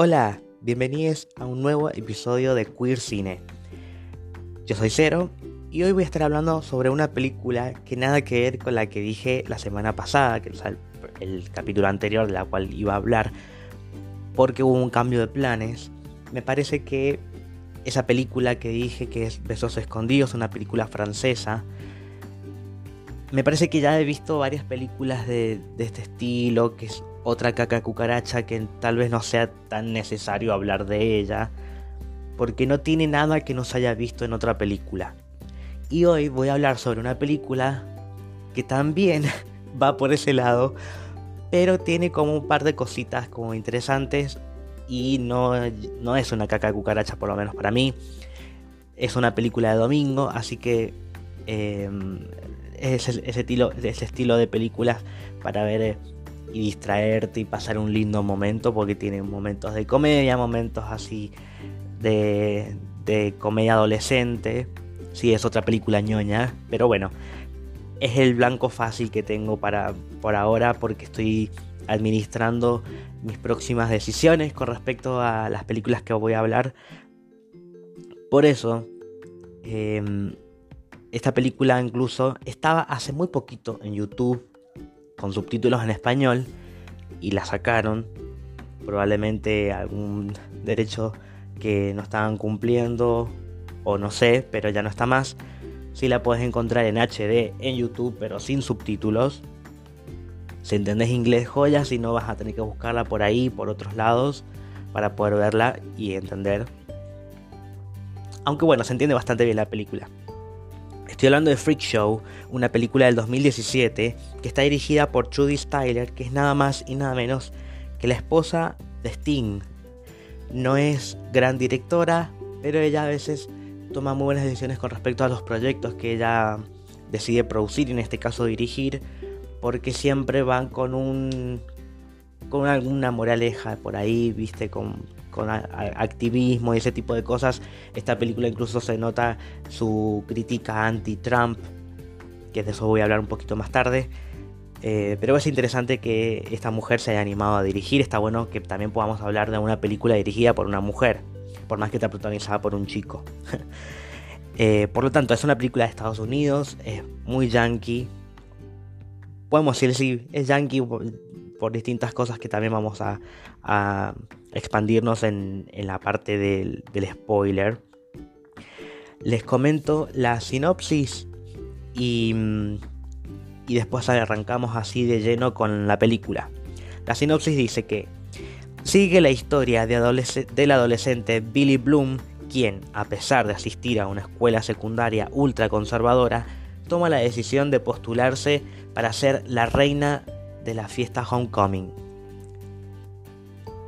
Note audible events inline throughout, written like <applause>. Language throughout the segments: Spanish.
Hola, bienvenidos a un nuevo episodio de Queer Cine. Yo soy Cero y hoy voy a estar hablando sobre una película que nada que ver con la que dije la semana pasada, que es el, capítulo anterior de la cual iba a hablar, porque hubo un cambio de planes. Me parece que esa película que dije que es Besos Escondidos, una película francesa, me parece que ya he visto varias películas de, de, este estilo, que es otra caca cucaracha, que tal vez no sea tan necesario hablar de ella, porque no tiene nada que no se haya visto en otra película. Y hoy voy a hablar sobre una película que también <laughs> va por ese lado, pero tiene como un par de cositas como interesantes y no, no es una caca cucaracha, por lo menos para mí. Es una película de domingo, así que eh, es ese, estilo, ese estilo de películas para ver eh, y distraerte y pasar un lindo momento porque tiene momentos de comedia, momentos así de, de comedia adolescente. Sí, es otra película ñoña, pero bueno, es el blanco fácil que tengo para por ahora porque estoy administrando mis próximas decisiones con respecto a las películas que voy a hablar. Por eso, eh, esta película incluso estaba hace muy poquito en YouTube con subtítulos en español y la sacaron. Probablemente algún derecho que no estaban cumpliendo o no sé, pero ya no está más. Si la puedes encontrar en HD en YouTube, pero sin subtítulos. Si entendés inglés, joya, si no vas a tener que buscarla por ahí, por otros lados, para poder verla y entender. Aunque bueno, se entiende bastante bien la película. Estoy hablando de Freak Show, una película del 2017 que está dirigida por Trudy Styler, que es nada más y nada menos que la esposa de Sting. No es gran directora, pero ella a veces toma muy buenas decisiones con respecto a los proyectos que ella decide producir en este caso dirigir, porque siempre van con un con alguna moraleja por ahí, viste, con con activismo y ese tipo de cosas. Esta película incluso se nota su crítica anti-Trump, que de eso voy a hablar un poquito más tarde. Eh, pero es interesante que esta mujer se haya animado a dirigir. Está bueno que también podamos hablar de una película dirigida por una mujer, por más que esté protagonizada por un chico. <laughs> eh, por lo tanto, es una película de Estados Unidos, es muy yankee. Podemos decir, sí, es yankee por distintas cosas que también vamos a, expandirnos en, la parte del, spoiler. Les comento la sinopsis y, y después arrancamos así de lleno con la película. La sinopsis dice que sigue la historia de del adolescente Billy Bloom, quien, a pesar de asistir a una escuela secundaria ultra conservadora, toma la decisión de postularse para ser la reina de la fiesta Homecoming.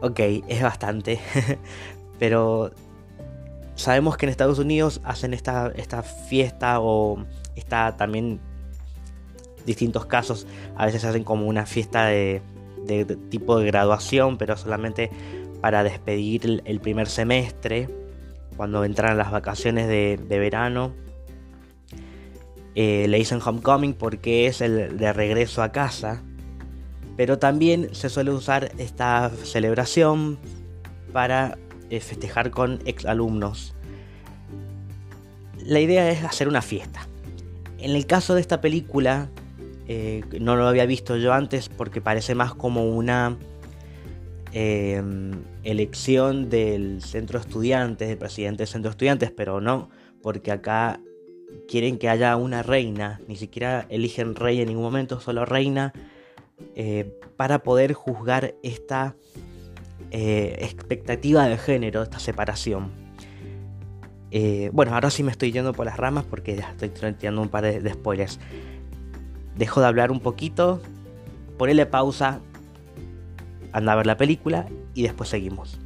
Ok, es bastante, <laughs> pero sabemos que en Estados Unidos hacen esta, esta fiesta o está también distintos casos, a veces hacen como una fiesta de, tipo de graduación, pero solamente para despedir el, primer semestre, cuando entran las vacaciones de, de verano. Eh, le dicen homecoming porque es el de regreso a casa pero también se suele usar esta celebración para eh, festejar con exalumnos. La idea es hacer una fiesta. En el caso de esta película, eh, no lo había visto yo antes porque parece más como una em, elección del centro de estudiantes, del presidente del centro de estudiantes, pero no, porque acá quieren que haya una reina, ni siquiera eligen rey en ningún momento, solo reina eh, para poder juzgar esta eh, expectativa de género, esta separación. Eh, bueno, ahora sí me estoy yendo por las ramas porque ya estoy tirando un par de, spoilers. Dejo de hablar un poquito, ponele pausa, anda a ver la película y después seguimos.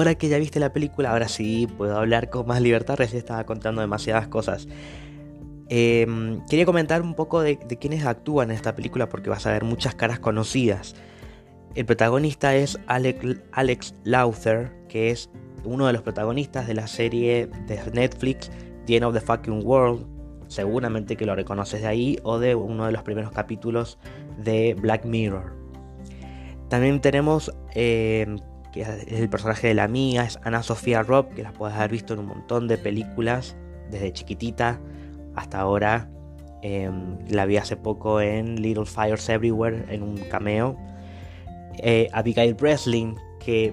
Ahora que ya viste la película, ahora sí puedo hablar con más libertad, recién estaba contando demasiadas cosas. Em, quería comentar un poco de, quiénes actúan en esta película porque vas a ver muchas caras conocidas. el protagonista es Alex, Alex que es uno de los protagonistas de la serie de Netflix The End of the Fucking World. Seguramente que lo reconoces de ahí o de uno de los primeros capítulos de Black Mirror. También tenemos eh, que es el personaje de la amiga, es Ana Sofía Robb, que la puedes haber visto en un montón de películas, desde chiquitita hasta ahora. Em, la vi hace poco en Little Fires Everywhere, en un cameo. Eh, Abigail Breslin, que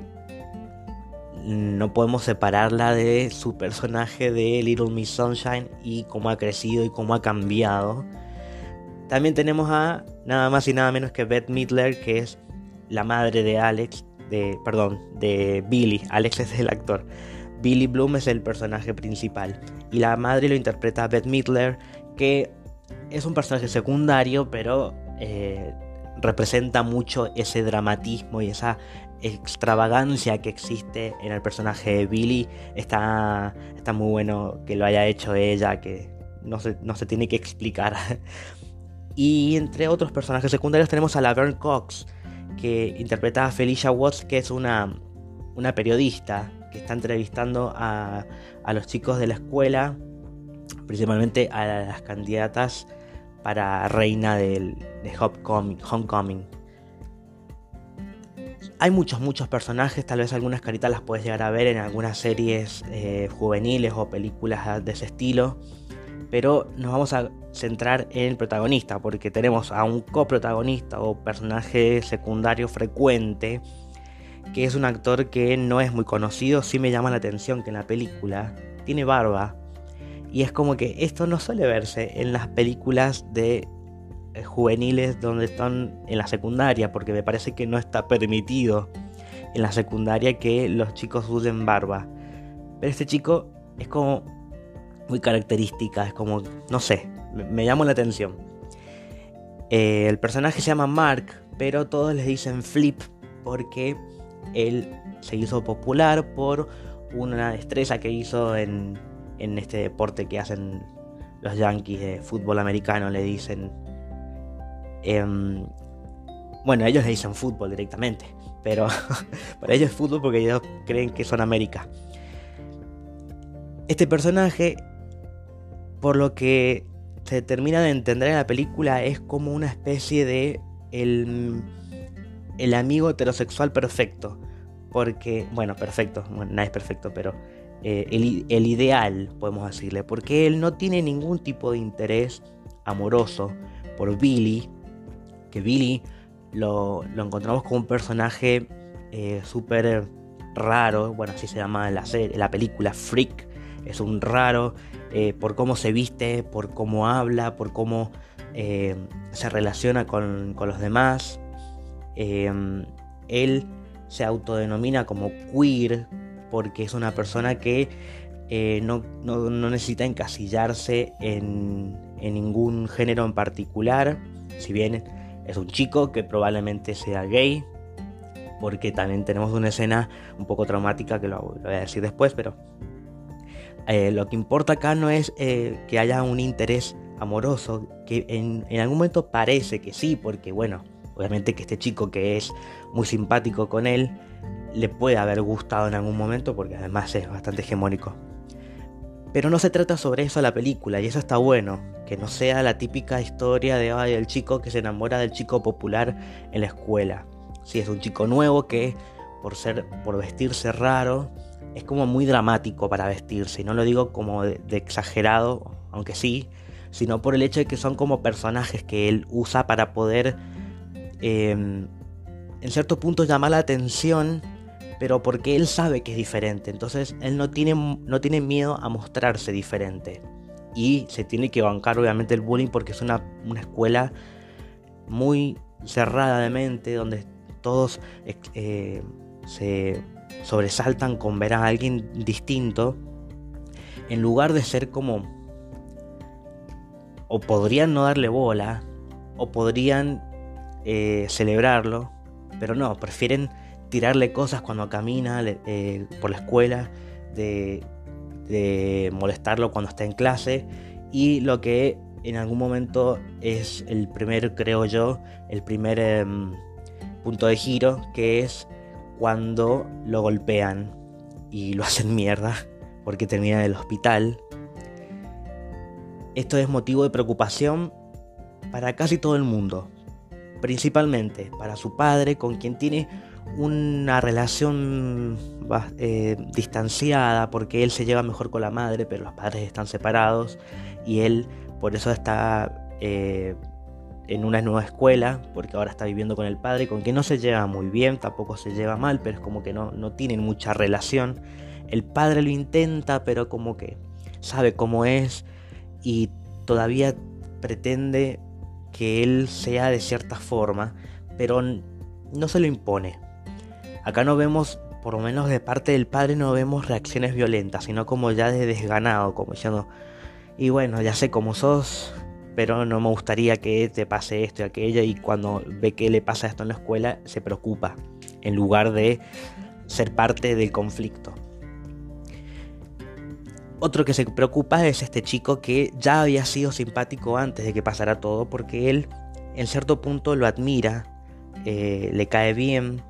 no podemos separarla de su personaje de Little Miss Sunshine y cómo ha crecido y cómo ha cambiado. También tenemos a nada más y nada menos que Beth Midler, que es la madre de Alex, de, perdón, de Billy. Alex es el actor. Billy Bloom es el personaje principal. Y la madre lo interpreta Beth Midler, que es un personaje secundario, pero eh, representa mucho ese dramatismo y esa extravagancia que existe en el personaje de Billy. Está, está muy bueno que lo haya hecho ella, que no se, no se tiene que explicar. <laughs> y entre otros personajes secundarios tenemos a Laverne Cox, que interpreta a Felicia Watts, que es una, una periodista que está entrevistando a, a los chicos de la escuela, principalmente a las candidatas para reina del, de Homecoming. Hay muchos, muchos personajes, tal vez algunas caritas las puedes llegar a ver en algunas series eh, juveniles o películas de ese estilo, pero nos vamos a centrar en el protagonista, porque tenemos a un coprotagonista o personaje secundario frecuente, que es un actor que no es muy conocido, sí me llama la atención que en la película tiene barba, y es como que esto no suele verse en las películas de eh, juveniles donde están en la secundaria, porque me parece que no está permitido en la secundaria que los chicos usen barba. Pero este chico es como muy característica, es como, no sé, me, llamó la atención. Eh, el personaje se llama Mark, pero todos le dicen Flip porque él se hizo popular por una destreza que hizo en, en este deporte que hacen los Yankees de fútbol americano, le dicen... Em, bueno, ellos le dicen fútbol directamente, pero <laughs> para ellos es fútbol porque ellos creen que son América. Este personaje, por lo que se termina de entender en la película, es como una especie de el, el amigo heterosexual perfecto. Porque, bueno, perfecto, bueno, nadie es perfecto, pero eh, el, ideal, podemos decirle, porque él no tiene ningún tipo de interés amoroso por Billy, que Billy lo, encontramos como un personaje eh, súper raro, bueno, así se llama la, la película Freak, es un raro eh, por cómo se viste, por cómo habla, por cómo se relaciona con, con los demás. él se autodenomina como queer, porque es una persona que eh, no, necesita encasillarse en, ningún género en particular, si bien es un chico que probablemente sea gay, porque también tenemos una escena un poco traumática que lo, voy a decir después, pero eh, lo que importa acá no es eh, que haya un interés amoroso, que en, algún momento parece que sí, porque bueno, obviamente que este chico que es muy simpático con él, le puede haber gustado en algún momento porque además es bastante hegemónico. Pero no se trata sobre eso la película y eso está bueno, que no sea la típica historia de ay, el chico que se enamora del chico popular en la escuela. Si es un chico nuevo que por ser por vestirse raro es como muy dramático para vestirse, y no lo digo como de, exagerado, aunque sí, sino por el hecho de que son como personajes que él usa para poder em, en cierto punto llamar la atención pero porque él sabe que es diferente. Entonces él no tiene, no tiene miedo a mostrarse diferente. Y se tiene que bancar obviamente el bullying porque es una, escuela muy cerrada de mente, donde todos eh, se sobresaltan con ver a alguien distinto, en lugar de ser como... O podrían no darle bola, o podrían eh, celebrarlo, pero no, prefieren tirarle cosas cuando camina eh, por la escuela, de, molestarlo cuando está en clase y lo que en algún momento es el primer, creo yo, el primer em, punto de giro, que es cuando lo golpean y lo <laughs> hacen mierda porque termina en el hospital. Esto es motivo de preocupación para casi todo el mundo, principalmente para su padre, con quien tiene una relación eh, distanciada, porque él se lleva mejor con la madre, pero los padres están separados y él por eso está eh, en una nueva escuela, porque ahora está viviendo con el padre, con quien no se lleva muy bien, tampoco se lleva mal, pero es como que no, no tienen mucha relación. El padre lo intenta, pero como que sabe cómo es y todavía pretende que él sea de cierta forma, pero no se lo impone. Acá no vemos, por lo menos de parte del padre, no vemos reacciones violentas, sino como ya de desganado, como diciendo, y bueno, ya sé cómo sos, pero no me gustaría que te pase esto y aquello, y cuando ve que le pasa esto en la escuela, se preocupa, en lugar de ser parte del conflicto. Otro que se preocupa es este chico que ya había sido simpático antes de que pasara todo, porque él en cierto punto lo admira, eh, le cae bien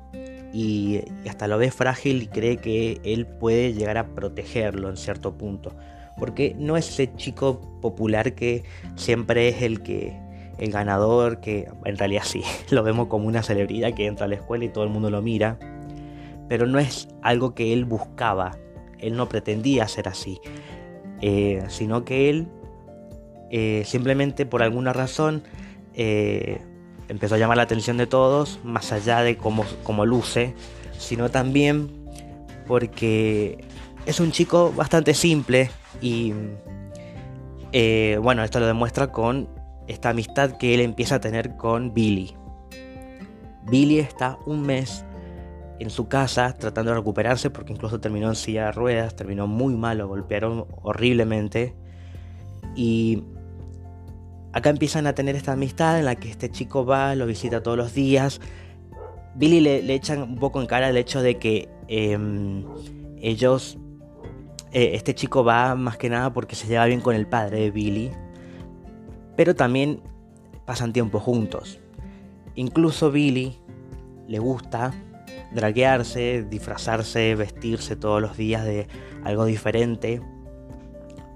y, hasta lo ve frágil y cree que él puede llegar a protegerlo en cierto punto. Porque no es ese chico popular que siempre es el que el ganador, que en realidad sí, <laughs> lo vemos como una celebridad que entra a la escuela y todo el mundo lo mira, pero no es algo que él buscaba. Él no pretendía ser así, eh, sino que él eh, simplemente por alguna razón eh, empezó a llamar la atención de todos, más allá de cómo, cómo luce, sino también porque es un chico bastante simple y bueno, esto lo demuestra con esta amistad que él empieza a tener con Billy. Billy está un mes en su casa tratando de recuperarse porque incluso terminó en silla de ruedas, terminó muy mal, lo golpearon horriblemente. Y acá empiezan a tener esta amistad en la que este chico va, lo visita todos los días. Billy le, echan un poco en cara el hecho de que em, ellos, eh, este chico va más que nada porque se lleva bien con el padre de Billy, pero también pasan tiempo juntos. Incluso Billy le gusta draguearse, disfrazarse, vestirse todos los días de algo diferente,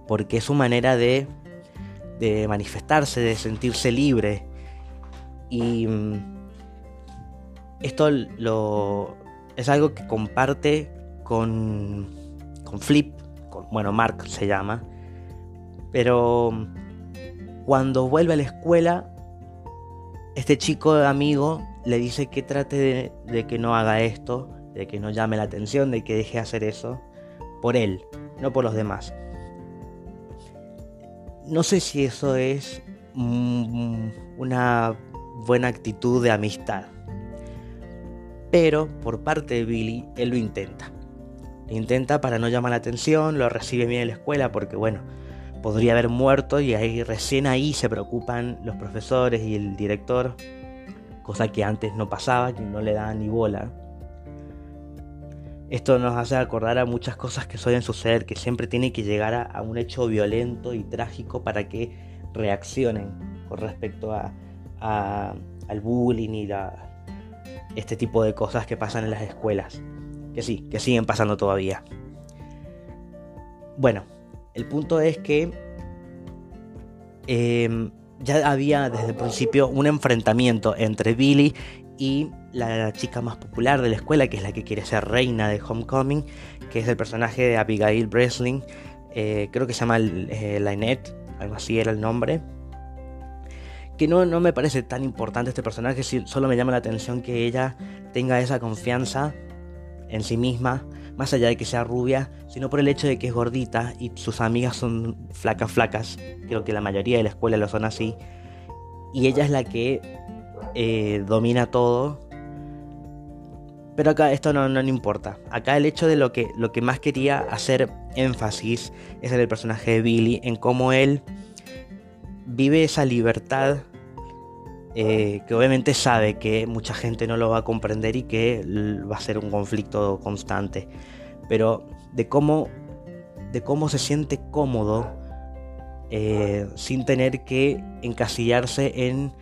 porque es su manera de, manifestarse, de sentirse libre. Y mm, esto lo, es algo que comparte con Flip, bueno, Mark se llama, pero cuando vuelve a la escuela, este chico amigo le dice que trate de, que no haga esto, de que no llame la atención, de que deje de hacer eso, por él, no por los demás. No sé si eso es mm, una buena actitud de amistad, pero por parte de Billy, él lo intenta. Intenta para no llamar la atención, lo recibe bien en la escuela porque, bueno, podría haber muerto y ahí recién ahí se preocupan los profesores y el director cosa que antes no pasaba, que no le daban ni bola. Esto nos hace acordar a muchas cosas que suelen suceder, que siempre tiene que llegar a, un hecho violento y trágico para que reaccionen con respecto a, al bullying y este tipo de cosas que pasan en las escuelas. Que sí, que siguen pasando todavía. Bueno, el punto es que em, ya había desde el principio un enfrentamiento entre Billy y la chica más popular de la escuela, que es la que quiere ser reina de Homecoming, que es el personaje de Abigail Breslin, eh, creo que se llama eh, Lynette, algo así era el nombre. Que no, no me parece tan importante este personaje, solo me llama la atención que ella tenga esa confianza en sí misma más allá de que sea rubia, sino por el hecho de que es gordita y sus amigas son flacas flacas, creo que la mayoría de la escuela lo son así, y ella es la que eh, domina todo. Pero acá esto no, no, importa. Acá el hecho de lo que, lo que más quería hacer énfasis es en el personaje de Billy, en cómo él vive esa libertad eh, que obviamente sabe que mucha gente no lo va a comprender y que va a ser un conflicto constante, pero de cómo, de cómo se siente cómodo eh, sin tener que encasillarse en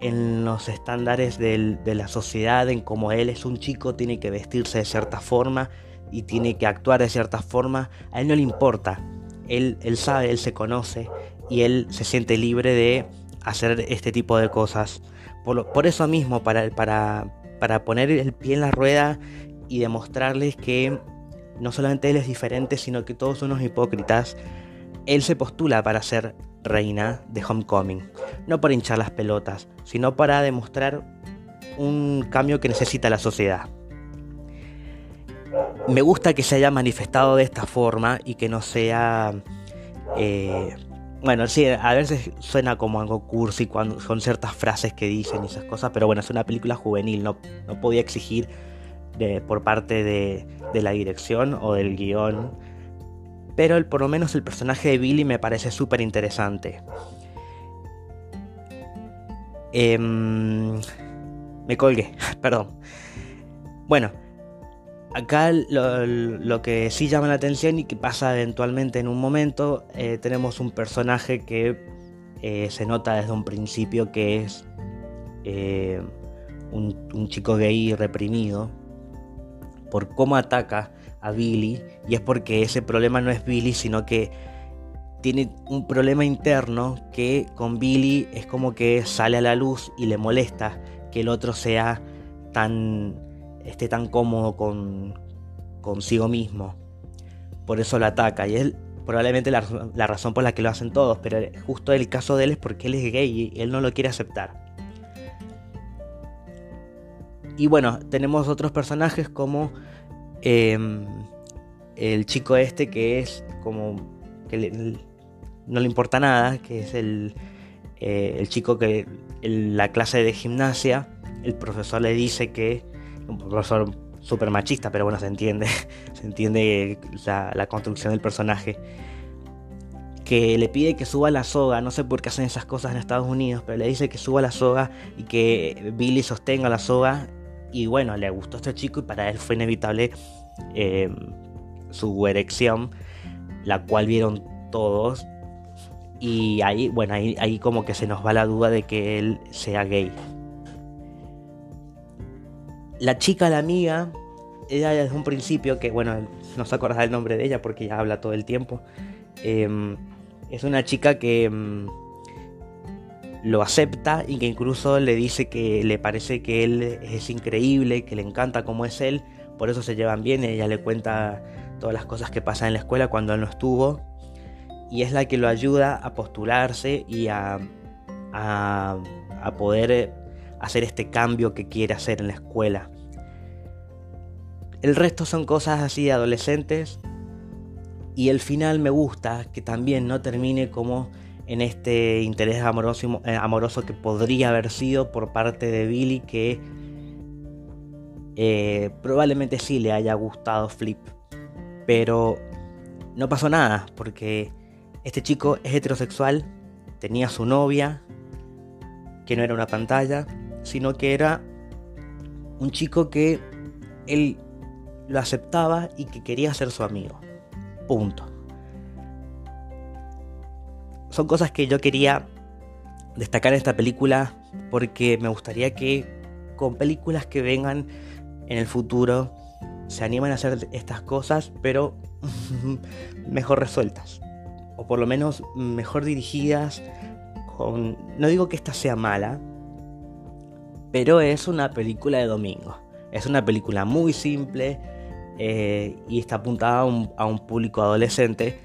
en los estándares de la sociedad, en cómo él es un chico, tiene que vestirse de cierta forma y tiene que actuar de cierta forma, a él no le importa. Él, él sabe, él se conoce y él se siente libre de hacer este tipo de cosas. Por, eso mismo, para, para, para poner el pie en la rueda y demostrarles que no solamente él es diferente, sino que todos son unos hipócritas, él se postula para ser reina de Homecoming. No para hinchar las pelotas, sino para demostrar un cambio que necesita la sociedad. Me gusta que se haya manifestado de esta forma y que no sea... Eh, bueno, sí, a veces suena como algo cursi cuando son ciertas frases que dicen y esas cosas, pero bueno, es una película juvenil, no, no podía exigir por parte de, de la dirección o del guion pero el, por lo menos el personaje de Billy me parece súper interesante. Em, me colgué, <laughs> perdón. Bueno, acá lo, que sí llama la atención y que pasa eventualmente en un momento, eh, tenemos un personaje que eh, se nota desde un principio que es eh, un chico gay reprimido por cómo ataca a Billy. Y es porque ese problema no es Billy, sino que tiene un problema interno que con Billy es como que sale a la luz y le molesta que el otro sea tan esté tan cómodo con consigo mismo. Por eso lo ataca y es probablemente la, la razón por la que lo hacen todos, pero justo el caso de él es porque él es gay y él no lo quiere aceptar. Y bueno, tenemos otros personajes como Em, el chico este que es como que no le importa nada, que es el, eh, el chico que en la clase de gimnasia, el profesor le dice que, un profesor súper machista, pero bueno, se entiende, <laughs> se entiende la, construcción del personaje, que le pide que suba la soga, no sé por qué hacen esas cosas en Estados Unidos, pero le dice que suba la soga y que Billy sostenga la soga y bueno, le gustó a este chico y para él fue inevitable eh, su erección, la cual vieron todos. Y ahí, bueno, ahí, ahí como que se nos va la duda de que él sea gay. La chica, la amiga, ella desde un principio, que bueno, no se acuerda el nombre de ella porque ya habla todo el tiempo. Em, es una chica que em, lo acepta y que incluso le dice que le parece que él es increíble, que le encanta cómo es él, por eso se llevan bien, ella le cuenta todas las cosas que pasan en la escuela cuando él no estuvo y es la que lo ayuda a postularse y a, a poder hacer este cambio que quiere hacer en la escuela. El resto son cosas así de adolescentes y el final me gusta que también no termine como en este interés amoroso, eh, amoroso que podría haber sido por parte de Billy que eh, probablemente sí le haya gustado Flip. Pero no pasó nada porque este chico es heterosexual, tenía su novia, que no era una pantalla, sino que era un chico que él lo aceptaba y que quería ser su amigo. Punto son cosas que yo quería destacar en esta película porque me gustaría que con películas que vengan en el futuro se animen a hacer estas cosas, pero <laughs> mejor resueltas. O por lo menos mejor dirigidas. Con... No digo que esta sea mala, pero es una película de domingo. Es una película muy simple eh, y está apuntada a un público adolescente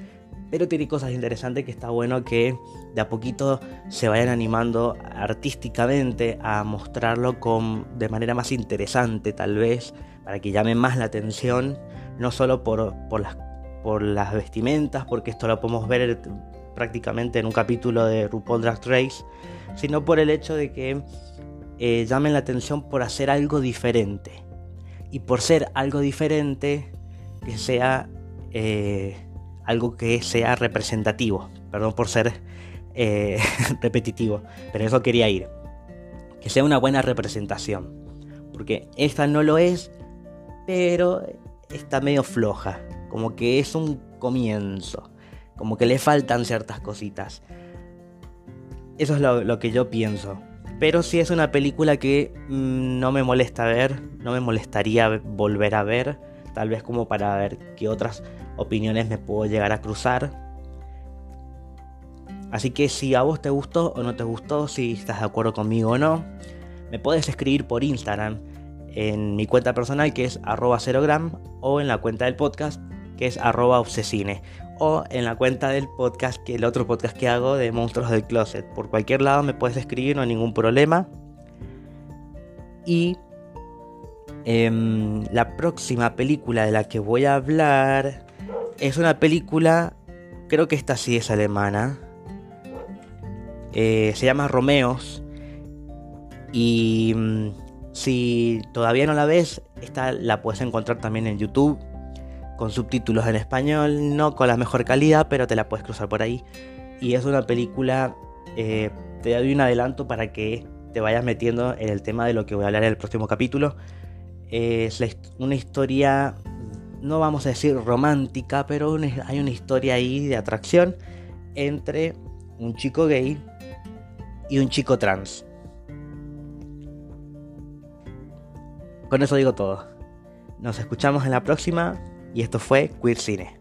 pero tiene cosas interesantes que está bueno que de a poquito se vayan animando artísticamente a mostrarlo con, de manera más interesante tal vez, para que llame más la atención, no solo por, por, las, por las vestimentas, porque esto lo podemos ver prácticamente en un capítulo de RuPaul Drag Race, sino por el hecho de que eh, llamen la atención por hacer algo diferente. Y por ser algo diferente, que sea... Eh, algo que sea representativo. Perdón por ser eh, <laughs> repetitivo, pero eso quería ir. Que sea una buena representación. Porque esta no lo es, pero está medio floja. Como que es un comienzo. Como que le faltan ciertas cositas. Eso es lo, que yo pienso. Pero sí es una película que mm, no me molesta ver, no me molestaría volver a ver, tal vez como para ver qué otras opiniones me puedo llegar a cruzar. Así que si a vos te gustó o no te gustó, si estás de acuerdo conmigo o no, me puedes escribir por Instagram en mi cuenta personal que es arroba cerogram o en la cuenta del podcast que es arroba obsesine o en la cuenta del podcast, que el otro podcast que hago de Monstruos del Closet. Por cualquier lado me puedes escribir, no hay ningún problema. Y em, la próxima película de la que voy a hablar es una película, creo que esta sí es alemana. Eh, se llama Romeos. Y mm, si todavía no la ves, esta la puedes encontrar también en YouTube con subtítulos en español, no con la mejor calidad, pero te la puedes cruzar por ahí. Y es una película, eh, te doy un adelanto para que te vayas metiendo en el tema de lo que voy a hablar en el próximo capítulo. es una historia, no vamos a decir romántica, pero hay una historia ahí de atracción entre un chico gay y un chico trans. Con eso digo todo. Nos escuchamos en la próxima y esto fue Queer Cine.